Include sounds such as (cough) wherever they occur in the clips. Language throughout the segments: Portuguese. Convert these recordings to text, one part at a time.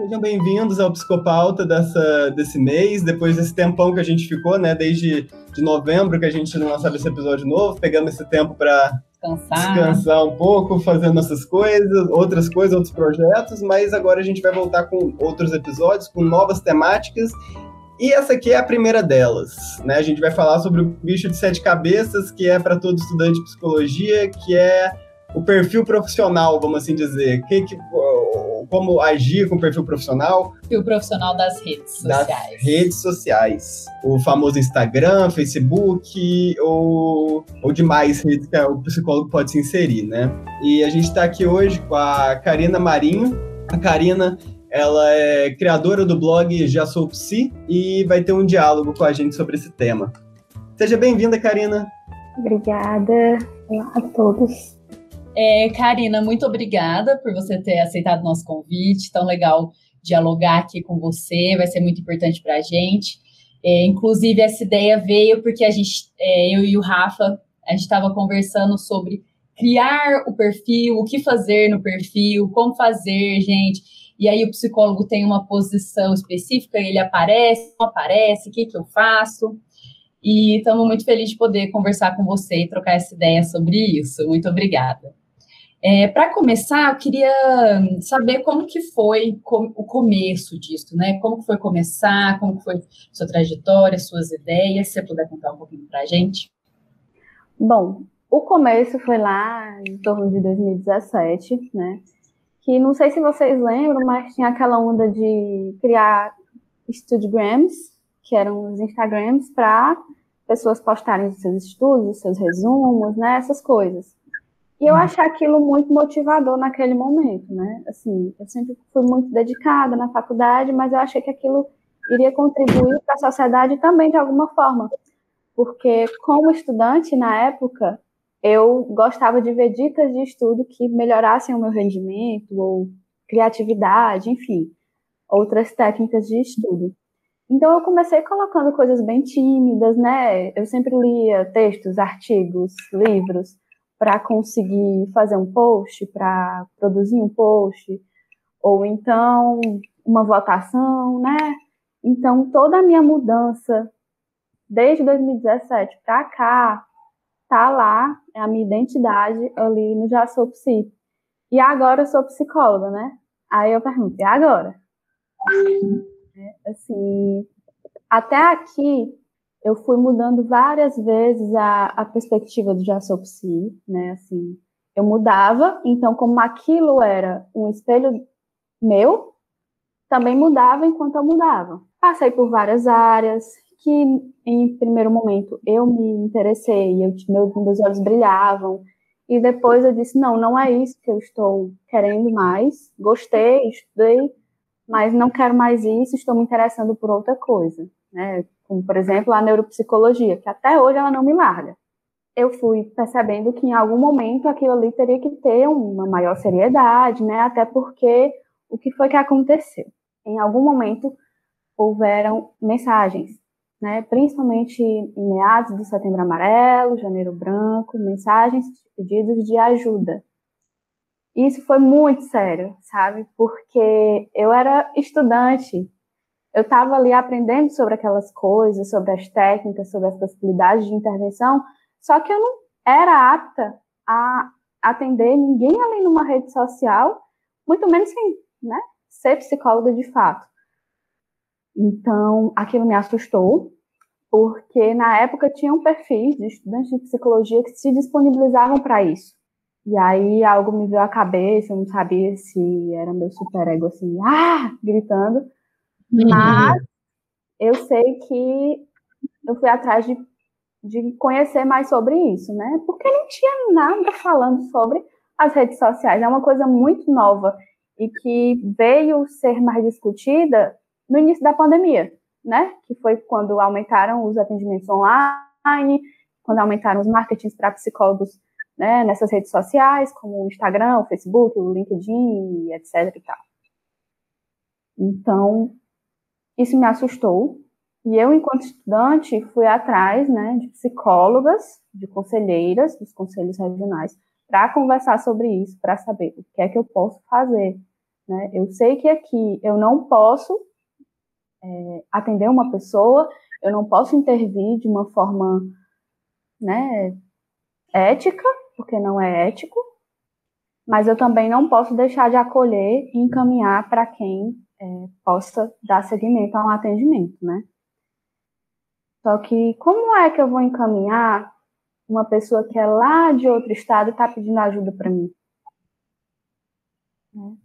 sejam bem-vindos ao Psicopauta dessa, desse mês, depois desse tempão que a gente ficou, né? Desde de novembro que a gente não lançava esse episódio novo, pegamos esse tempo para descansar. descansar um pouco, fazendo nossas coisas, outras coisas, outros projetos, mas agora a gente vai voltar com outros episódios, com novas temáticas. E essa aqui é a primeira delas, né? A gente vai falar sobre o bicho de sete cabeças, que é para todo estudante de psicologia, que é o perfil profissional, vamos assim dizer. Que, que, como agir com o perfil profissional. Perfil profissional das redes sociais. Das redes sociais. O famoso Instagram, Facebook ou, ou demais redes que o psicólogo pode se inserir, né? E a gente está aqui hoje com a Karina Marinho. A Karina ela é criadora do blog Já Sou Psi e vai ter um diálogo com a gente sobre esse tema. Seja bem-vinda, Karina. Obrigada. Olá a todos. É, Karina, muito obrigada por você ter aceitado nosso convite. Tão legal dialogar aqui com você, vai ser muito importante para a gente. É, inclusive, essa ideia veio porque a gente, é, eu e o Rafa, a gente estava conversando sobre criar o perfil, o que fazer no perfil, como fazer, gente. E aí o psicólogo tem uma posição específica, ele aparece, não aparece, o que, que eu faço? E estamos muito felizes de poder conversar com você e trocar essa ideia sobre isso. Muito obrigada. É, Para começar, eu queria saber como que foi o começo disso, né? Como que foi começar, como que foi sua trajetória, suas ideias, se você puder contar um pouquinho para a gente. Bom, o começo foi lá em torno de 2017, né? Que não sei se vocês lembram, mas tinha aquela onda de criar Studgrams, que eram os Instagrams para pessoas postarem os seus estudos, os seus resumos, né? Essas coisas. E eu uhum. achei aquilo muito motivador naquele momento, né? Assim, eu sempre fui muito dedicada na faculdade, mas eu achei que aquilo iria contribuir para a sociedade também de alguma forma. Porque, como estudante na época, eu gostava de ver dicas de estudo que melhorassem o meu rendimento, ou criatividade, enfim, outras técnicas de estudo. Então, eu comecei colocando coisas bem tímidas, né? Eu sempre lia textos, artigos, livros para conseguir fazer um post, para produzir um post, ou então uma votação, né? Então, toda a minha mudança desde 2017 para cá tá lá, é a minha identidade ali no Já Sou Psi. E agora eu sou psicóloga, né? Aí eu pergunto, e agora? É, assim, até aqui eu fui mudando várias vezes a, a perspectiva do já sou psi, né? Assim, eu mudava, então como aquilo era um espelho meu, também mudava enquanto eu mudava. Passei por várias áreas que em primeiro momento eu me interessei, eu, meus, meus olhos brilhavam, e depois eu disse, não, não é isso que eu estou querendo mais, gostei, estudei, mas não quero mais isso, estou me interessando por outra coisa, né? Como por exemplo a neuropsicologia, que até hoje ela não me larga. Eu fui percebendo que em algum momento aquilo ali teria que ter uma maior seriedade, né? Até porque o que foi que aconteceu? Em algum momento houveram mensagens, né? Principalmente em meados do Setembro Amarelo, Janeiro Branco, mensagens de pedidos de ajuda. Isso foi muito sério, sabe? Porque eu era estudante eu estava ali aprendendo sobre aquelas coisas, sobre as técnicas, sobre as possibilidades de intervenção, só que eu não era apta a atender ninguém ali numa rede social, muito menos sem né, ser psicóloga de fato. Então, aquilo me assustou, porque na época tinham perfis de estudantes de psicologia que se disponibilizavam para isso. E aí algo me veio à cabeça, eu não sabia se era meu superego assim, ah, gritando, mas eu sei que eu fui atrás de, de conhecer mais sobre isso, né? Porque não tinha nada falando sobre as redes sociais. É uma coisa muito nova e que veio ser mais discutida no início da pandemia, né? Que foi quando aumentaram os atendimentos online, quando aumentaram os marketings para psicólogos né, nessas redes sociais, como o Instagram, o Facebook, o LinkedIn, etc. E tal. Então, isso me assustou. E eu, enquanto estudante, fui atrás né, de psicólogas, de conselheiras dos conselhos regionais, para conversar sobre isso, para saber o que é que eu posso fazer. Né? Eu sei que aqui eu não posso é, atender uma pessoa, eu não posso intervir de uma forma né, ética, porque não é ético, mas eu também não posso deixar de acolher e encaminhar para quem é, possa dar seguimento a um atendimento, né? Só que como é que eu vou encaminhar uma pessoa que é lá de outro estado e está pedindo ajuda para mim? Né?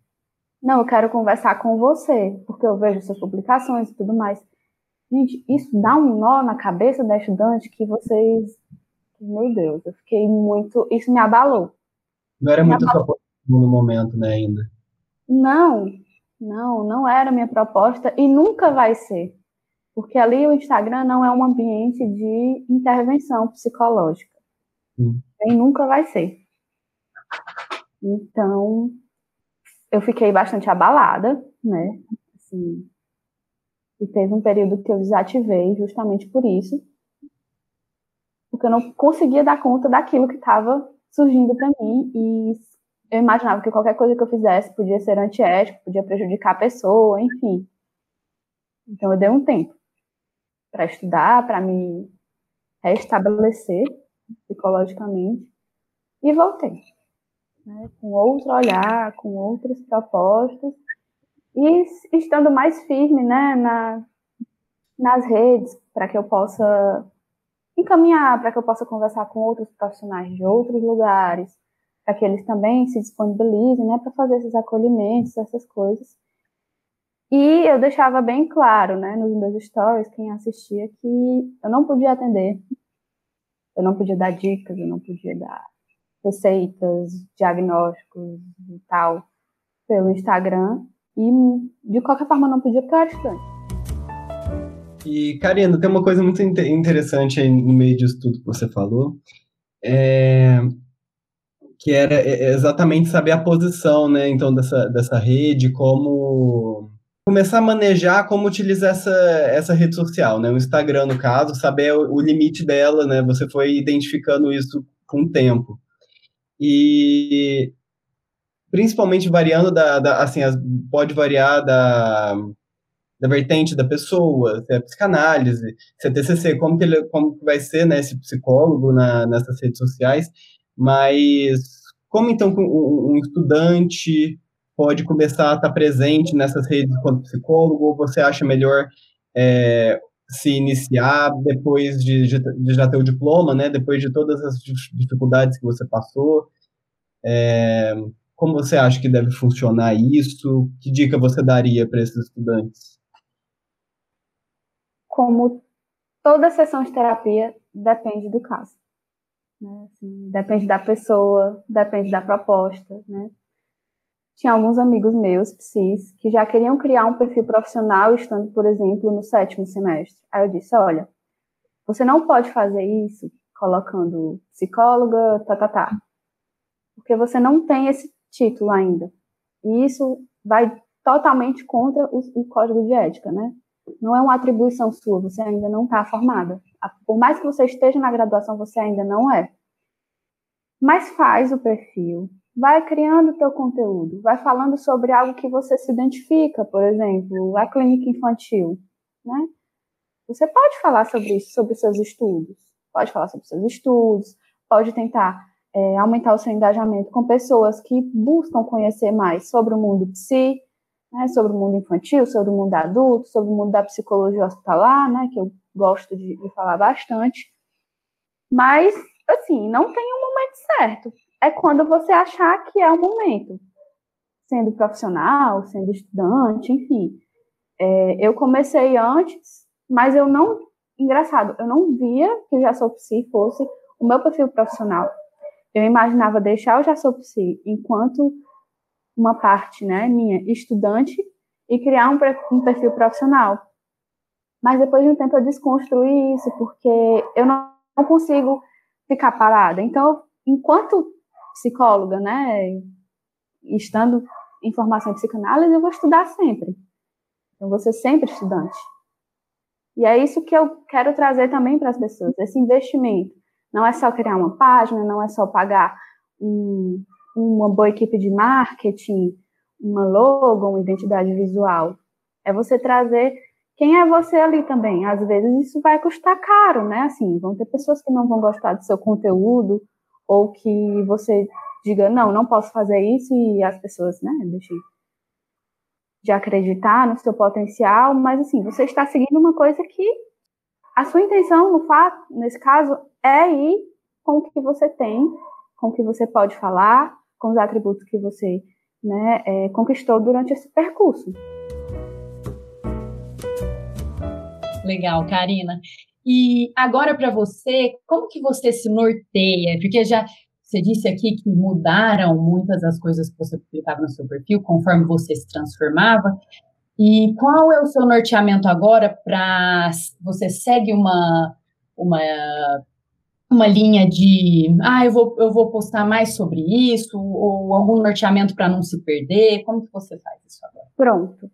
Não, eu quero conversar com você, porque eu vejo suas publicações e tudo mais. Gente, isso dá um nó na cabeça da estudante que vocês. Meu Deus, eu fiquei muito. Isso me abalou. Não era me muito abalou. no momento, né, ainda? Não, não, não era minha proposta e nunca vai ser. Porque ali o Instagram não é um ambiente de intervenção psicológica. Hum. E nunca vai ser. Então, eu fiquei bastante abalada, né? Assim, e teve um período que eu desativei justamente por isso, porque eu não conseguia dar conta daquilo que estava surgindo para mim e eu imaginava que qualquer coisa que eu fizesse podia ser antiético, podia prejudicar a pessoa, enfim. Então eu dei um tempo para estudar, para me restabelecer psicologicamente e voltei né, com outro olhar, com outras propostas, e estando mais firme né, na, nas redes, para que eu possa encaminhar, para que eu possa conversar com outros profissionais de outros lugares, para que eles também se disponibilizem né, para fazer esses acolhimentos, essas coisas. E eu deixava bem claro né, nos meus stories, quem assistia, que eu não podia atender, eu não podia dar dicas, eu não podia dar receitas, diagnósticos e tal pelo Instagram. E de qualquer forma não podia porque eu. E, Karina, tem uma coisa muito interessante aí no meio disso tudo que você falou, é, que era é, exatamente saber a posição, né, então, dessa, dessa rede, como começar a manejar como utilizar essa, essa rede social, né, o Instagram, no caso, saber o, o limite dela, né, você foi identificando isso com o tempo. E principalmente variando da, da assim, as, pode variar da, da vertente da pessoa, se é psicanálise, se é TCC, como que ele, como que vai ser, né, esse psicólogo na, nessas redes sociais, mas como então um, estudante pode começar a estar presente nessas redes quanto psicólogo, ou você acha melhor é, se iniciar depois de, de, de, já ter o diploma, né? Depois de todas as dificuldades que você passou. É, como você acha que deve funcionar isso? Que dica você daria para esses estudantes? Como toda sessão de terapia depende do caso. Né? Assim, depende da pessoa, depende da proposta, né? tinha alguns amigos meus, psis, que já queriam criar um perfil profissional estando, por exemplo, no sétimo semestre. Aí eu disse, olha, você não pode fazer isso colocando psicóloga, tá, tá, tá. Porque você não tem esse título ainda. E isso vai totalmente contra o, o código de ética, né? Não é uma atribuição sua, você ainda não está formada. Por mais que você esteja na graduação, você ainda não é. Mas faz o perfil, vai criando o teu conteúdo, vai falando sobre algo que você se identifica, por exemplo, a clínica infantil, né? Você pode falar sobre isso, sobre seus estudos, pode falar sobre seus estudos, pode tentar é, aumentar o seu engajamento com pessoas que buscam conhecer mais sobre o mundo psi, né, sobre o mundo infantil, sobre o mundo adulto, sobre o mundo da psicologia hospitalar, né, que eu gosto de, de falar bastante. Mas, assim, não tem um momento certo é quando você achar que é o momento. Sendo profissional, sendo estudante, enfim. É, eu comecei antes, mas eu não. Engraçado, eu não via que o Já Sou Psi fosse o meu perfil profissional. Eu imaginava deixar o Já Sou Psi enquanto uma parte né, minha estudante e criar um, um perfil profissional. Mas depois de um tempo eu desconstruí isso, porque eu não, não consigo ficar parada. Então, enquanto psicóloga, né? Estando em formação em psicanálise, eu vou estudar sempre. Vou ser sempre estudante. E é isso que eu quero trazer também para as pessoas, esse investimento. Não é só criar uma página, não é só pagar um, uma boa equipe de marketing, uma logo, uma identidade visual. É você trazer quem é você ali também. Às vezes isso vai custar caro, né? Assim, vão ter pessoas que não vão gostar do seu conteúdo ou que você diga, não, não posso fazer isso e as pessoas, né, deixem de acreditar no seu potencial, mas assim, você está seguindo uma coisa que a sua intenção, no fato, nesse caso, é ir com o que você tem, com o que você pode falar, com os atributos que você né, é, conquistou durante esse percurso. Legal, Karina. E agora para você, como que você se norteia? Porque já você disse aqui que mudaram muitas das coisas que você publicava no seu perfil conforme você se transformava. E qual é o seu norteamento agora para você segue uma uma uma linha de ah, eu vou, eu vou postar mais sobre isso, ou algum norteamento para não se perder? Como que você faz isso agora? Pronto.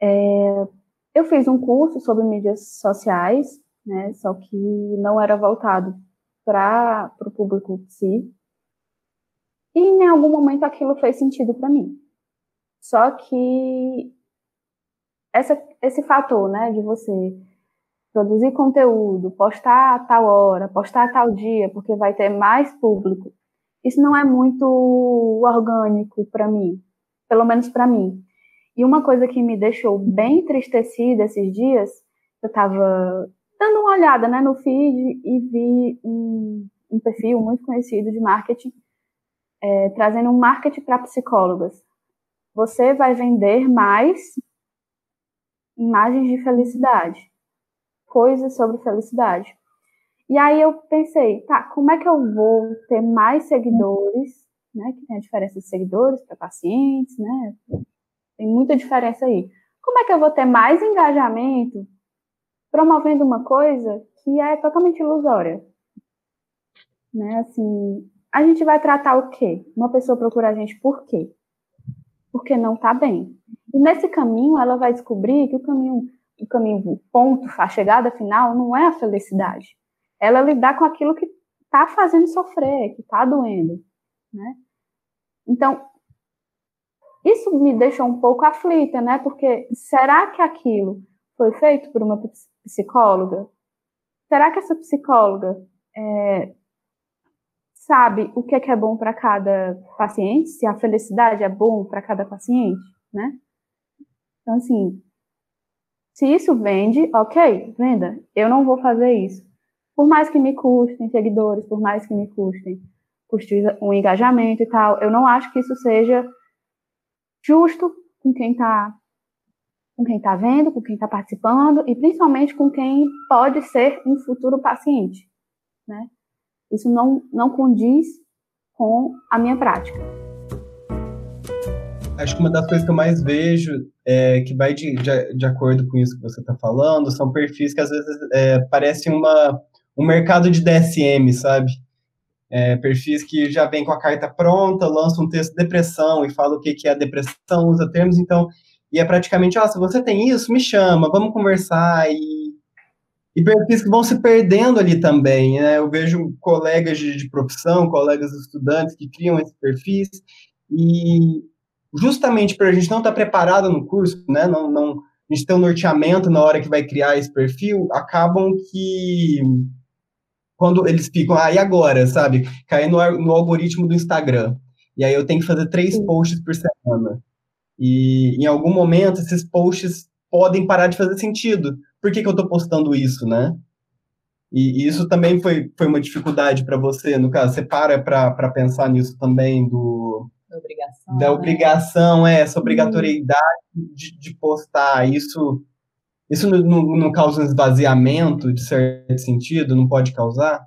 É, eu fiz um curso sobre mídias sociais, né, só que não era voltado para o público em si. E em algum momento aquilo fez sentido para mim. Só que essa, esse fator, né, de você produzir conteúdo, postar a tal hora, postar a tal dia, porque vai ter mais público. Isso não é muito orgânico para mim, pelo menos para mim. E uma coisa que me deixou bem entristecida esses dias, eu estava dando uma olhada né, no feed e vi um, um perfil muito conhecido de marketing é, trazendo um marketing para psicólogas. Você vai vender mais imagens de felicidade coisas sobre felicidade. E aí eu pensei, tá, como é que eu vou ter mais seguidores, né? Que tem a diferença de seguidores para pacientes, né? Tem muita diferença aí. Como é que eu vou ter mais engajamento promovendo uma coisa que é totalmente ilusória? Né? Assim, a gente vai tratar o quê? Uma pessoa procura a gente por quê? Porque não tá bem. E nesse caminho ela vai descobrir que o caminho o caminho, ponto, a chegada final não é a felicidade. Ela lidar com aquilo que está fazendo sofrer, que está doendo, né? Então, isso me deixou um pouco aflita, né? Porque será que aquilo foi feito por uma psicóloga? Será que essa psicóloga é, sabe o que é, que é bom para cada paciente? Se a felicidade é bom para cada paciente, né? Então, assim, se isso vende, ok, venda. Eu não vou fazer isso. Por mais que me custem seguidores, por mais que me custem custe um engajamento e tal, eu não acho que isso seja justo com quem está com quem está vendo, com quem está participando e principalmente com quem pode ser um futuro paciente, né? Isso não, não condiz com a minha prática acho que uma das coisas que eu mais vejo é, que vai de, de, de, acordo com isso que você está falando são perfis que às vezes é, parecem uma, um mercado de DSM, sabe? É, perfis que já vem com a carta pronta, lança um texto de depressão e fala o que, que é a depressão, usa termos, então, e é praticamente, ó, oh, se você tem isso, me chama, vamos conversar, e, e perfis que vão se perdendo ali também, né? Eu vejo colegas de, de profissão, colegas estudantes que criam esses perfis, e justamente para a gente não estar tá preparado no curso, né, não, não, a gente ter um norteamento na hora que vai criar esse perfil, acabam que quando eles ficam, ah, e agora, sabe? Cair no, no algoritmo do Instagram. E aí eu tenho que fazer três posts por semana. E em algum momento esses posts podem parar de fazer sentido. Por que, que eu estou postando isso, né? E, e, isso também foi, foi uma dificuldade para você, no caso, você para para pensar nisso também, do, da obrigação. Da né? obrigação, é, essa obrigatoriedade de, de, postar. Isso, isso não, não, não causa um esvaziamento, de certo sentido? Não pode causar?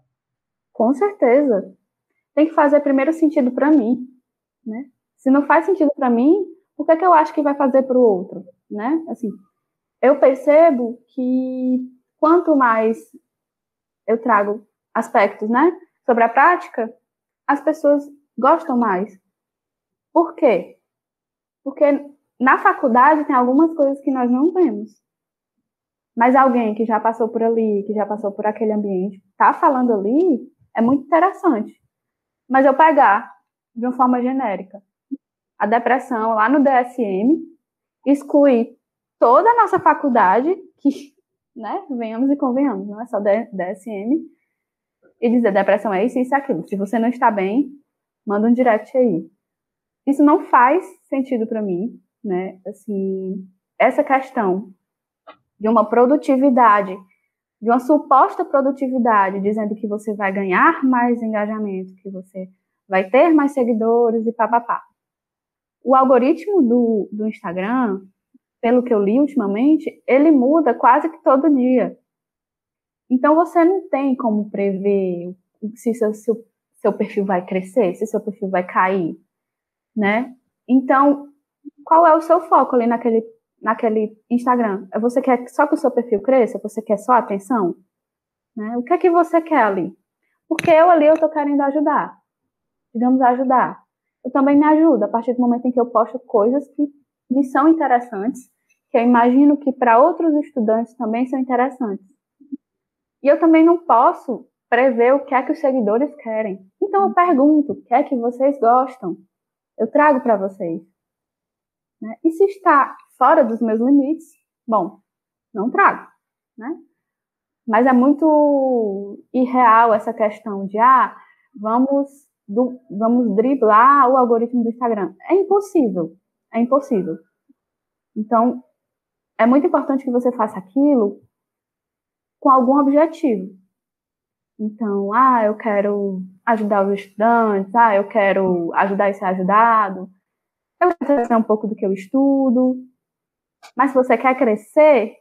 Com certeza. Tem que fazer primeiro sentido para mim, né? Se não faz sentido para mim, o que é que eu acho que vai fazer para o outro, né? Assim, eu percebo que quanto mais eu trago aspectos, né, sobre a prática, as pessoas gostam mais. Por quê? Porque na faculdade tem algumas coisas que nós não vemos. Mas alguém que já passou por ali, que já passou por aquele ambiente, tá falando ali, é muito interessante. Mas eu pegar de uma forma genérica a depressão lá no DSM, excluir toda a nossa faculdade, que, (laughs) né, venhamos e convenhamos, não é só DSM, e dizer depressão é isso, isso e aquilo. Se você não está bem, manda um direct aí. Isso não faz sentido para mim, né? Assim, essa questão de uma produtividade, de uma suposta produtividade, dizendo que você vai ganhar mais engajamento, que você vai ter mais seguidores e papapá. O algoritmo do, do Instagram, pelo que eu li ultimamente, ele muda quase que todo dia. Então você não tem como prever se seu, seu, seu perfil vai crescer, se seu perfil vai cair, né? Então, qual é o seu foco ali naquele, naquele Instagram? É você quer só que o seu perfil cresça? Você quer só atenção? Né? O que é que você quer ali? Porque eu ali eu tô querendo ajudar. Digamos, ajudar. Eu também me ajudo a partir do momento em que eu posto coisas que me são interessantes, que eu imagino que para outros estudantes também são interessantes. E eu também não posso prever o que é que os seguidores querem. Então eu pergunto, o que é que vocês gostam? Eu trago para vocês. Né? E se está fora dos meus limites, bom, não trago, né? Mas é muito irreal essa questão de, ah, vamos, do, vamos driblar o algoritmo do Instagram. É impossível, é impossível. Então, é muito importante que você faça aquilo com algum objetivo. Então, ah, eu quero ajudar os estudantes, ah, eu quero ajudar e ser ajudado, eu quero trazer um pouco do que eu estudo. Mas se você quer crescer,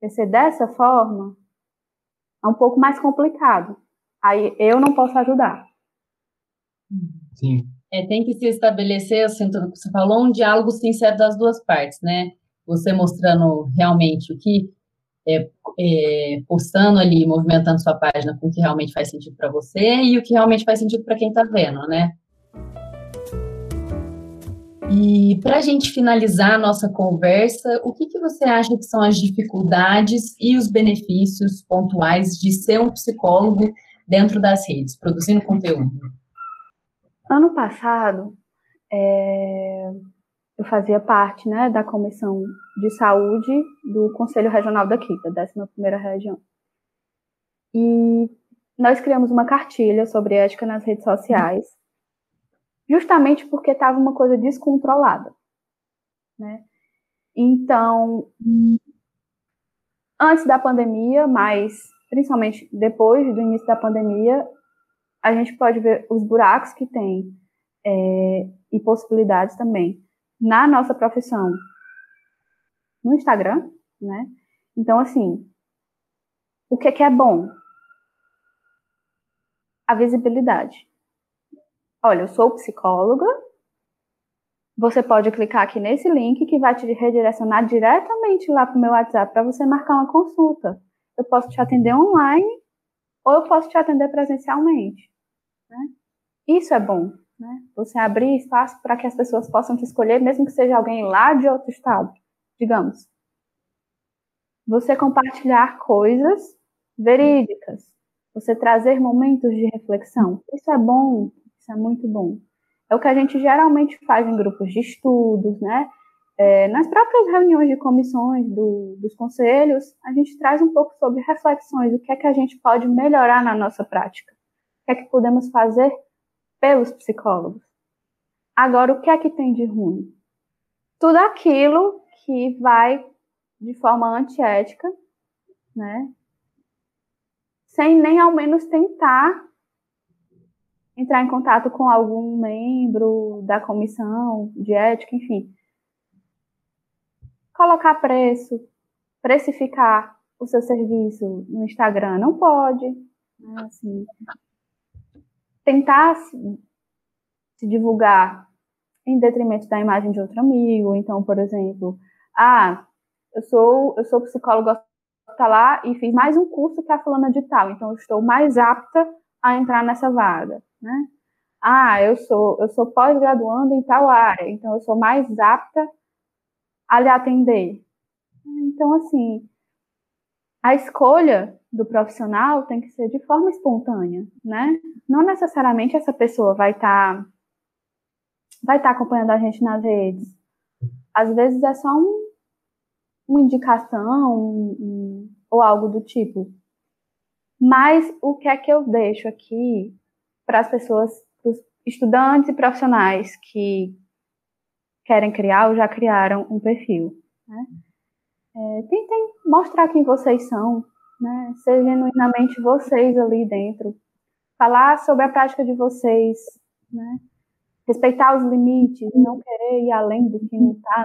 crescer dessa forma, é um pouco mais complicado. Aí eu não posso ajudar. Sim. É, tem que se estabelecer, assim, você falou, um diálogo sincero das duas partes, né? Você mostrando realmente o que é, é, postando ali, movimentando sua página com o que realmente faz sentido para você e o que realmente faz sentido para quem está vendo, né? E para a gente finalizar a nossa conversa, o que, que você acha que são as dificuldades e os benefícios pontuais de ser um psicólogo dentro das redes, produzindo conteúdo? Ano passado, é, eu fazia parte né, da comissão de saúde do Conselho Regional daqui, da 11ª região. E nós criamos uma cartilha sobre ética nas redes sociais, justamente porque estava uma coisa descontrolada. Né? Então, antes da pandemia, mas principalmente depois do início da pandemia, a gente pode ver os buracos que tem é, e possibilidades também na nossa profissão no Instagram, né? Então, assim, o que, que é bom? A visibilidade. Olha, eu sou psicóloga. Você pode clicar aqui nesse link que vai te redirecionar diretamente lá para o meu WhatsApp para você marcar uma consulta. Eu posso te atender online ou eu posso te atender presencialmente. Né? Isso é bom. Né? Você abrir espaço para que as pessoas possam te escolher, mesmo que seja alguém lá de outro estado, digamos. Você compartilhar coisas verídicas, você trazer momentos de reflexão. Isso é bom, isso é muito bom. É o que a gente geralmente faz em grupos de estudos, né? É, nas próprias reuniões de comissões do, dos conselhos, a gente traz um pouco sobre reflexões, o que é que a gente pode melhorar na nossa prática, que é que podemos fazer pelos psicólogos. Agora, o que é que tem de ruim? Tudo aquilo que vai de forma antiética, né? Sem nem ao menos tentar entrar em contato com algum membro da comissão de ética, enfim. Colocar preço, precificar o seu serviço no Instagram, não pode. Né? Assim, tentar se, se divulgar em detrimento da imagem de outro amigo. Então, por exemplo, ah, eu sou eu sou psicóloga tá lá e fiz mais um curso que a fulana de tal, então eu estou mais apta a entrar nessa vaga, né? Ah, eu sou eu sou pós-graduando em tal área, então eu sou mais apta a lhe atender. Então, assim, a escolha do profissional tem que ser de forma espontânea, né? Não necessariamente essa pessoa vai estar tá vai estar acompanhando a gente nas redes. Às vezes é só um, uma indicação um, um, ou algo do tipo. Mas o que é que eu deixo aqui para as pessoas, para os estudantes e profissionais que querem criar ou já criaram um perfil? Né? É, tentem mostrar quem vocês são, né? ser genuinamente vocês ali dentro. Falar sobre a prática de vocês, né? respeitar os limites, não querer ir além do que não está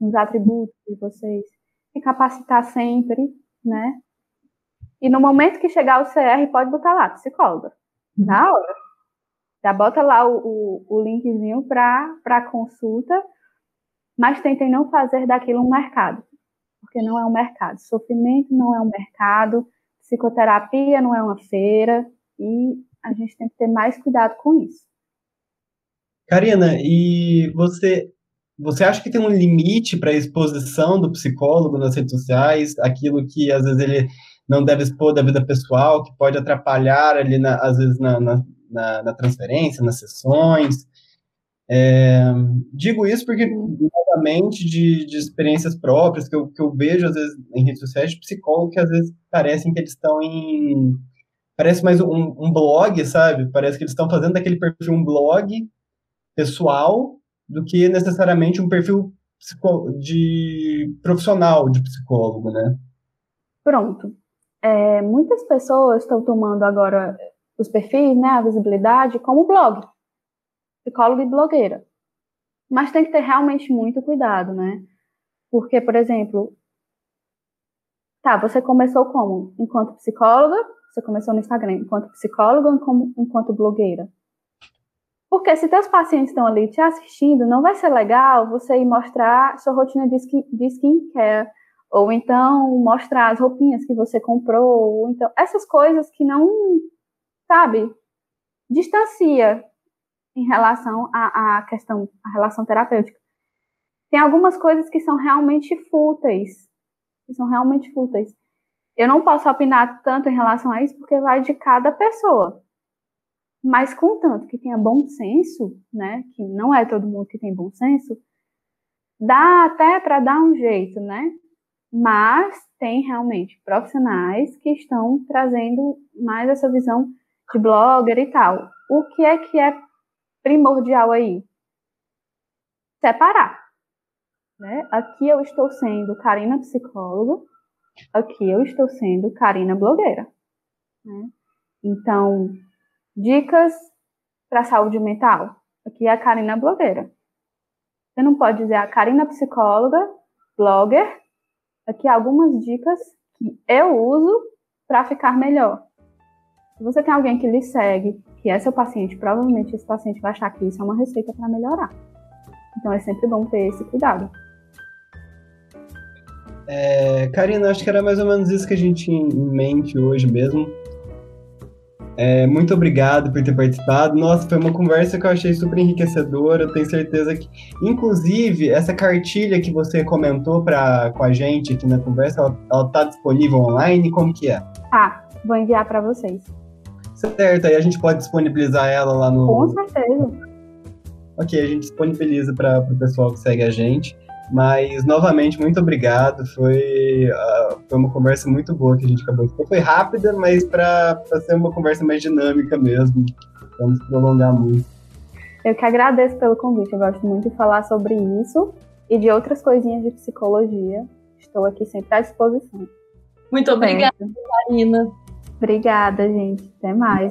nos atributos de vocês, se capacitar sempre, né? E no momento que chegar o CR, pode botar lá, psicóloga, na hora. Já bota lá o, o, o linkzinho para consulta, mas tentem não fazer daquilo um mercado, porque não é um mercado. Sofrimento não é um mercado, psicoterapia não é uma feira, e a gente tem que ter mais cuidado com isso. Karina, e você você acha que tem um limite para a exposição do psicólogo nas redes sociais, aquilo que às vezes ele não deve expor da vida pessoal, que pode atrapalhar ali, na, às vezes, na, na, na, transferência, nas sessões? É, digo isso porque, novamente, de, de experiências próprias que eu, que eu vejo, às vezes, em redes sociais, de psicólogos que às vezes parecem que eles estão em. Parece mais um, um blog, sabe? Parece que eles estão fazendo daquele perfil um blog pessoal do que necessariamente um perfil de profissional de psicólogo, né? Pronto. É, muitas pessoas estão tomando agora os perfis, né, a visibilidade, como blog, psicólogo e blogueira. Mas tem que ter realmente muito cuidado, né? Porque, por exemplo, tá, você começou como? Enquanto psicóloga, você começou no Instagram, enquanto psicóloga ou enquanto blogueira? Porque se teus pacientes estão ali te assistindo, não vai ser legal você ir mostrar sua rotina de, skin, de skincare, ou então mostrar as roupinhas que você comprou, ou então essas coisas que não, sabe, distancia em relação à, à questão, à relação terapêutica. Tem algumas coisas que são realmente fúteis, que são realmente fúteis. Eu não posso opinar tanto em relação a isso, porque vai de cada pessoa. Mas contanto que tenha bom senso, né, que não é todo mundo que tem bom senso, dá até para dar um jeito, né? Mas tem realmente profissionais que estão trazendo mais essa visão de blogger e tal. O que é que é primordial aí? Separar. Né? Aqui eu estou sendo Karina psicóloga, aqui eu estou sendo Karina blogueira. Né? Então, Dicas para saúde mental. Aqui é a Karina blogueira. Você não pode dizer a Karina psicóloga, blogger. Aqui algumas dicas que eu uso para ficar melhor. Se você tem alguém que lhe segue, que é seu paciente, provavelmente esse paciente vai achar que isso é uma receita para melhorar. Então é sempre bom ter esse cuidado. É, Karina, acho que era mais ou menos isso que a gente tinha em mente hoje mesmo. É, muito obrigado por ter participado. Nossa, foi uma conversa que eu achei super enriquecedora. Eu tenho certeza que, inclusive, essa cartilha que você comentou pra, com a gente aqui na conversa, ela, ela tá disponível online? Como que é? Tá, vou enviar para vocês. Certo, aí a gente pode disponibilizar ela lá no. Com certeza. Ok, a gente disponibiliza para o pessoal que segue a gente. Mas, novamente, muito obrigado. Foi, uh, foi uma conversa muito boa que a gente acabou de ter. Foi rápida, mas para ser uma conversa mais dinâmica mesmo. Vamos prolongar muito. Eu que agradeço pelo convite. Eu gosto muito de falar sobre isso e de outras coisinhas de psicologia. Estou aqui sempre à disposição. Muito obrigada, Marina. Obrigada, gente. Até mais.